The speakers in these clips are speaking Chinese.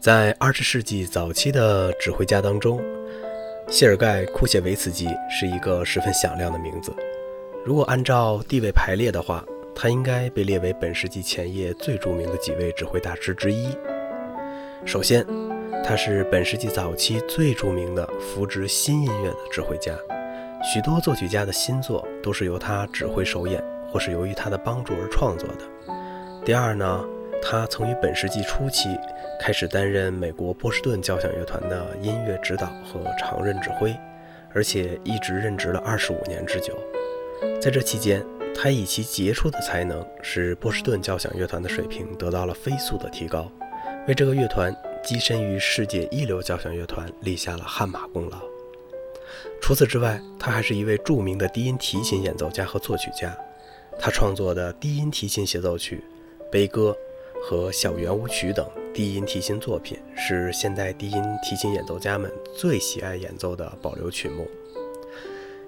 在二十世纪早期的指挥家当中，谢尔盖·库谢维茨基是一个十分响亮的名字。如果按照地位排列的话，他应该被列为本世纪前叶最著名的几位指挥大师之一。首先，他是本世纪早期最著名的扶植新音乐的指挥家，许多作曲家的新作都是由他指挥首演，或是由于他的帮助而创作的。第二呢，他曾于本世纪初期开始担任美国波士顿交响乐团的音乐指导和常任指挥，而且一直任职了二十五年之久。在这期间，他以其杰出的才能，使波士顿交响乐团的水平得到了飞速的提高，为这个乐团跻身于世界一流交响乐团立下了汗马功劳。除此之外，他还是一位著名的低音提琴演奏家和作曲家，他创作的低音提琴协奏曲。悲歌和小圆舞曲等低音提琴作品是现代低音提琴演奏家们最喜爱演奏的保留曲目。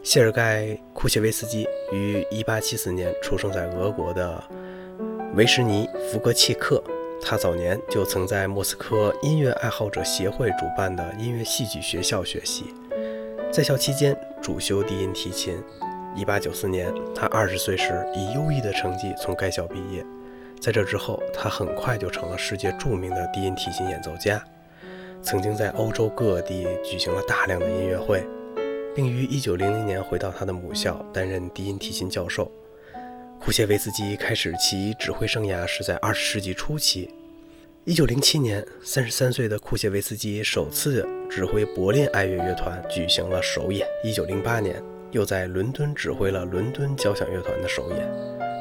谢尔盖·库谢维斯基于1874年出生在俄国的维什尼福格契克。他早年就曾在莫斯科音乐爱好者协会主办的音乐戏剧学校学习，在校期间主修低音提琴。1894年，他20岁时以优异的成绩从该校毕业。在这之后，他很快就成了世界著名的低音提琴演奏家，曾经在欧洲各地举行了大量的音乐会，并于1900年回到他的母校担任低音提琴教授。库谢维斯基开始其指挥生涯是在20世纪初期。1907年，33岁的库谢维斯基首次指挥柏林爱乐乐团举行了首演。1908年，又在伦敦指挥了伦敦交响乐团的首演。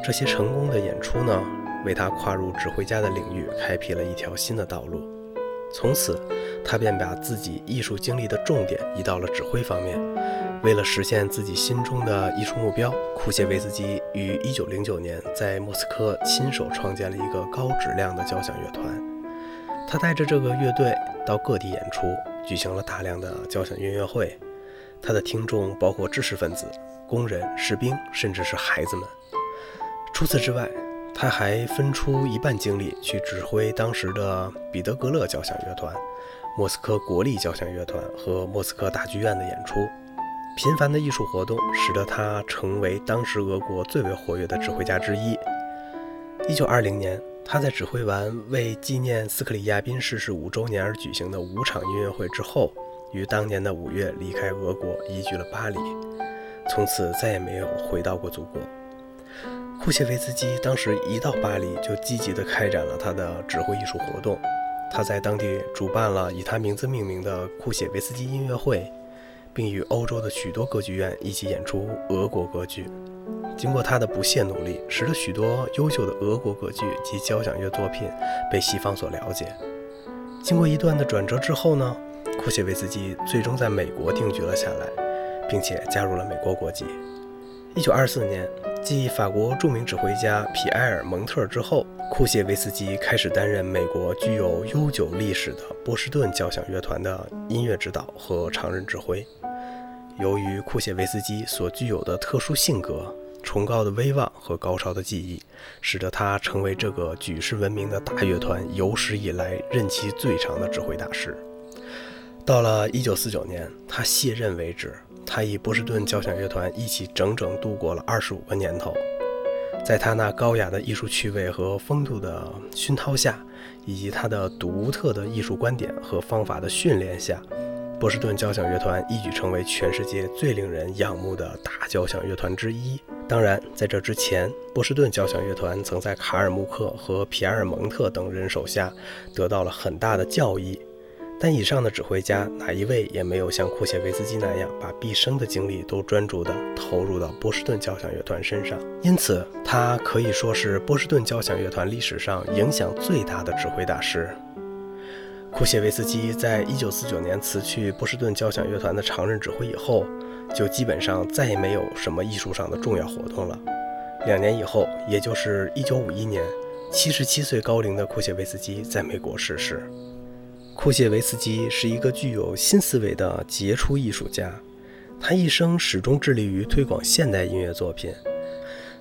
这些成功的演出呢？为他跨入指挥家的领域开辟了一条新的道路。从此，他便把自己艺术经历的重点移到了指挥方面。为了实现自己心中的艺术目标，库谢维斯基于1909年在莫斯科亲手创建了一个高质量的交响乐团。他带着这个乐队到各地演出，举行了大量的交响音乐会。他的听众包括知识分子、工人、士兵，甚至是孩子们。除此之外，他还分出一半精力去指挥当时的彼得格勒交响乐团、莫斯科国立交响乐团和莫斯科大剧院的演出。频繁的艺术活动使得他成为当时俄国最为活跃的指挥家之一。1920年，他在指挥完为纪念斯克里亚宾逝世五周年而举行的五场音乐会之后，于当年的五月离开俄国，移居了巴黎，从此再也没有回到过祖国。库谢维斯基当时一到巴黎，就积极地开展了他的指挥艺术活动。他在当地主办了以他名字命名的库谢维斯基音乐会，并与欧洲的许多歌剧院一起演出俄国歌剧。经过他的不懈努力，使得许多优秀的俄国歌剧及交响乐作品被西方所了解。经过一段的转折之后呢，库谢维斯基最终在美国定居了下来，并且加入了美国国籍。一九二四年。继法国著名指挥家皮埃尔·蒙特之后，库谢维斯基开始担任美国具有悠久历史的波士顿交响乐团的音乐指导和常任指挥。由于库谢维斯基所具有的特殊性格、崇高的威望和高超的技艺，使得他成为这个举世闻名的大乐团有史以来任期最长的指挥大师。到了1949年，他卸任为止。他与波士顿交响乐团一起整整度过了二十五个年头，在他那高雅的艺术趣味和风度的熏陶下，以及他的独特的艺术观点和方法的训练下，波士顿交响乐团一举成为全世界最令人仰慕的大交响乐团之一。当然，在这之前，波士顿交响乐团曾在卡尔穆克和皮埃尔蒙特等人手下得到了很大的教益。但以上的指挥家哪一位也没有像库谢维斯基那样把毕生的精力都专注地投入到波士顿交响乐团身上，因此他可以说是波士顿交响乐团历史上影响最大的指挥大师。库谢维斯基在一九四九年辞去波士顿交响乐团的常任指挥以后，就基本上再也没有什么艺术上的重要活动了。两年以后，也就是一九五一年，七十七岁高龄的库谢维斯基在美国逝世。库谢维斯基是一个具有新思维的杰出艺术家，他一生始终致力于推广现代音乐作品。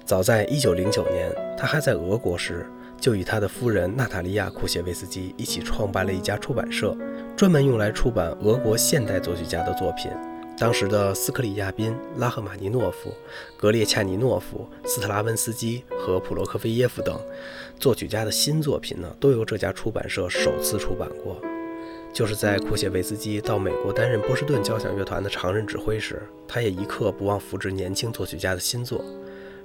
早在1909年，他还在俄国时，就与他的夫人娜塔莉亚·库谢维斯基一起创办了一家出版社，专门用来出版俄国现代作曲家的作品。当时的斯克里亚宾、拉赫玛尼诺夫、格列恰尼诺夫、斯特拉文斯基和普罗科菲耶夫等作曲家的新作品呢，都由这家出版社首次出版过。就是在库谢维斯基到美国担任波士顿交响乐团的常任指挥时，他也一刻不忘扶植年轻作曲家的新作。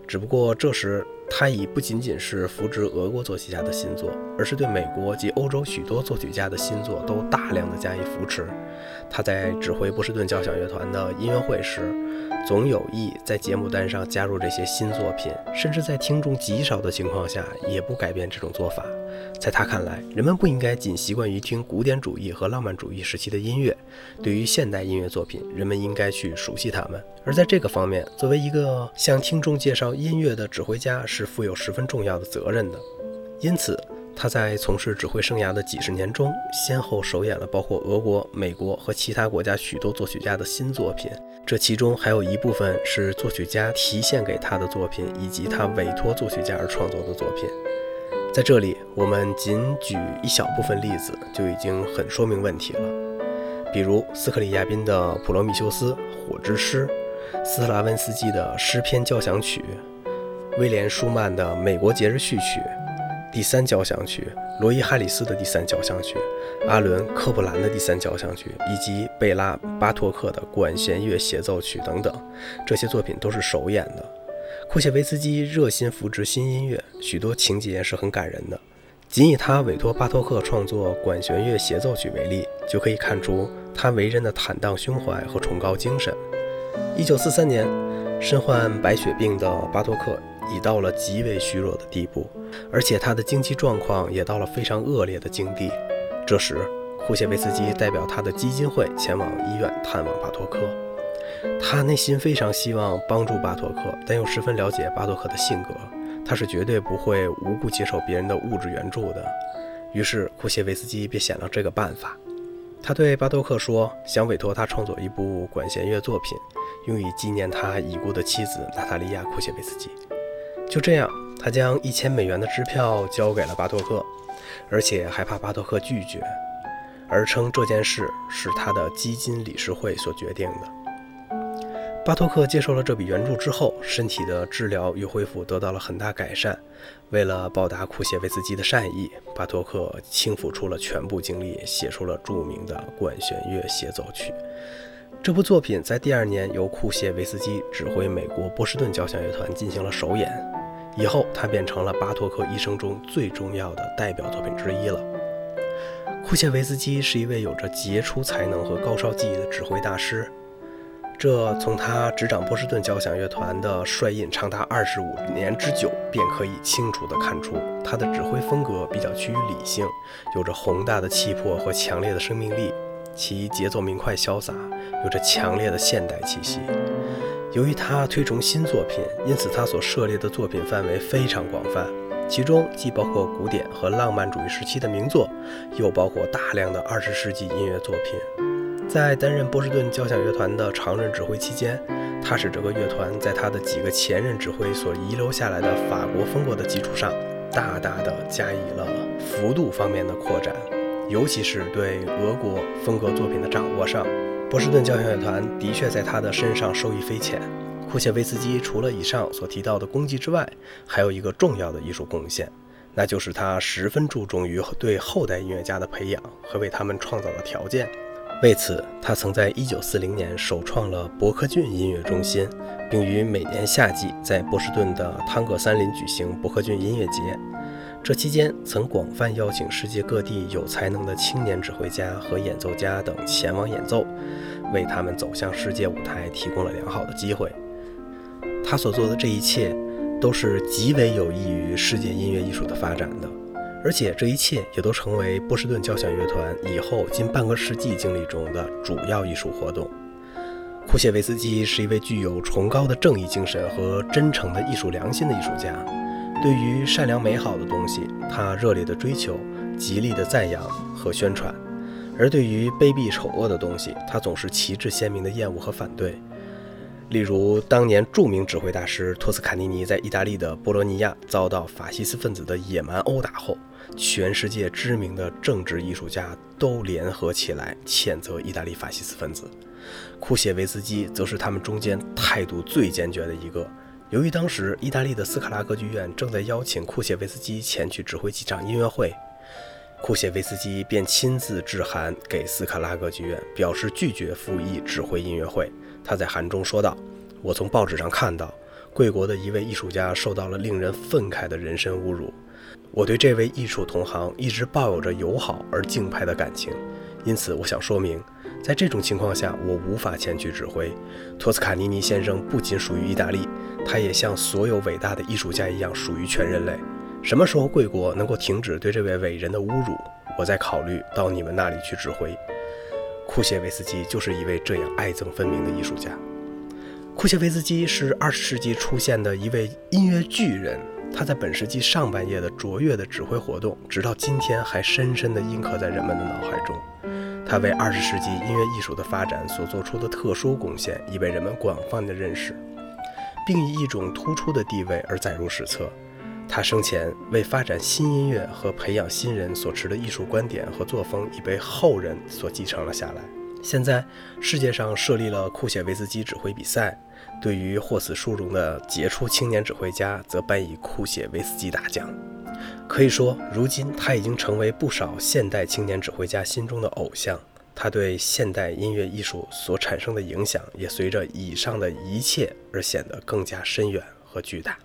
只不过这时，他已不仅仅是扶植俄国作曲家的新作，而是对美国及欧洲许多作曲家的新作都大量的加以扶持。他在指挥波士顿交响乐团的音乐会时，总有意在节目单上加入这些新作品，甚至在听众极少的情况下，也不改变这种做法。在他看来，人们不应该仅习惯于听古典主义和浪漫主义时期的音乐，对于现代音乐作品，人们应该去熟悉它们。而在这个方面，作为一个向听众介绍音乐的指挥家，是负有十分重要的责任的。因此，他在从事指挥生涯的几十年中，先后首演了包括俄国、美国和其他国家许多作曲家的新作品，这其中还有一部分是作曲家提献给他的作品，以及他委托作曲家而创作的作品。在这里，我们仅举一小部分例子，就已经很说明问题了。比如斯克里亚宾的《普罗米修斯：火之诗》，斯特拉文斯基的《诗篇交响曲》，威廉舒曼的《美国节日序曲》，第三交响曲，罗伊哈里斯的第三交响曲，阿伦科布兰的第三交响曲，以及贝拉巴托克的管弦乐协奏曲等等，这些作品都是首演的。库谢维斯基热心扶植新音乐，许多情节是很感人的。仅以他委托巴托克创作管弦乐协奏曲为例，就可以看出他为人的坦荡胸怀和崇高精神。一九四三年，身患白血病的巴托克已到了极为虚弱的地步，而且他的经济状况也到了非常恶劣的境地。这时，库谢维斯基代表他的基金会前往医院探望巴托克。他内心非常希望帮助巴托克，但又十分了解巴托克的性格，他是绝对不会无故接受别人的物质援助的。于是库谢维斯基便想了这个办法，他对巴托克说，想委托他创作一部管弦乐作品，用以纪念他已故的妻子娜塔莉亚·库谢维斯基。就这样，他将一千美元的支票交给了巴托克，而且还怕巴托克拒绝，而称这件事是他的基金理事会所决定的。巴托克接受了这笔援助之后，身体的治疗与恢复得到了很大改善。为了报答库谢维斯基的善意，巴托克倾付出了全部精力，写出了著名的管弦乐协奏曲。这部作品在第二年由库谢维斯基指挥美国波士顿交响乐团进行了首演，以后他变成了巴托克一生中最重要的代表作品之一了。库谢维斯基是一位有着杰出才能和高超技艺的指挥大师。这从他执掌波士顿交响乐团的帅印长达二十五年之久，便可以清楚地看出，他的指挥风格比较趋于理性，有着宏大的气魄和强烈的生命力，其节奏明快潇洒，有着强烈的现代气息。由于他推崇新作品，因此他所涉猎的作品范围非常广泛，其中既包括古典和浪漫主义时期的名作，又包括大量的二十世纪音乐作品。在担任波士顿交响乐团的常任指挥期间，他使这个乐团在他的几个前任指挥所遗留下来的法国风格的基础上，大大的加以了幅度方面的扩展，尤其是对俄国风格作品的掌握上，波士顿交响乐团的确在他的身上受益匪浅。库谢维斯基除了以上所提到的功绩之外，还有一个重要的艺术贡献，那就是他十分注重于对后代音乐家的培养和为他们创造的条件。为此，他曾在1940年首创了伯克郡音乐中心，并于每年夏季在波士顿的汤格森林举行伯克郡音乐节。这期间，曾广泛邀请世界各地有才能的青年指挥家和演奏家等前往演奏，为他们走向世界舞台提供了良好的机会。他所做的这一切，都是极为有益于世界音乐艺术的发展的。而且这一切也都成为波士顿交响乐团以后近半个世纪经历中的主要艺术活动。库谢维斯基是一位具有崇高的正义精神和真诚的艺术良心的艺术家。对于善良美好的东西，他热烈的追求、极力的赞扬和宣传；而对于卑鄙丑恶的东西，他总是旗帜鲜明的厌恶和反对。例如，当年著名指挥大师托斯卡尼尼在意大利的波罗尼亚遭到法西斯分子的野蛮殴打后，全世界知名的政治艺术家都联合起来谴责意大利法西斯分子。库谢维斯基则是他们中间态度最坚决的一个。由于当时意大利的斯卡拉歌剧院正在邀请库谢维斯基前去指挥几场音乐会，库谢维斯基便亲自致函给斯卡拉歌剧院，表示拒绝复议指挥音乐会。他在函中说道：“我从报纸上看到，贵国的一位艺术家受到了令人愤慨的人身侮辱。我对这位艺术同行一直抱有着友好而敬佩的感情，因此我想说明，在这种情况下，我无法前去指挥。托斯卡尼尼先生不仅属于意大利，他也像所有伟大的艺术家一样属于全人类。什么时候贵国能够停止对这位伟人的侮辱，我再考虑到你们那里去指挥。”库谢维斯基就是一位这样爱憎分明的艺术家。库谢维斯基是二十世纪出现的一位音乐巨人，他在本世纪上半叶的卓越的指挥活动，直到今天还深深地印刻在人们的脑海中。他为二十世纪音乐艺术的发展所做出的特殊贡献，已被人们广泛的认识，并以一种突出的地位而载入史册。他生前为发展新音乐和培养新人所持的艺术观点和作风，已被后人所继承了下来。现在，世界上设立了库谢维斯基指挥比赛，对于获此殊荣的杰出青年指挥家，则颁以酷写威斯基大奖。可以说，如今他已经成为不少现代青年指挥家心中的偶像。他对现代音乐艺术所产生的影响，也随着以上的一切而显得更加深远和巨大。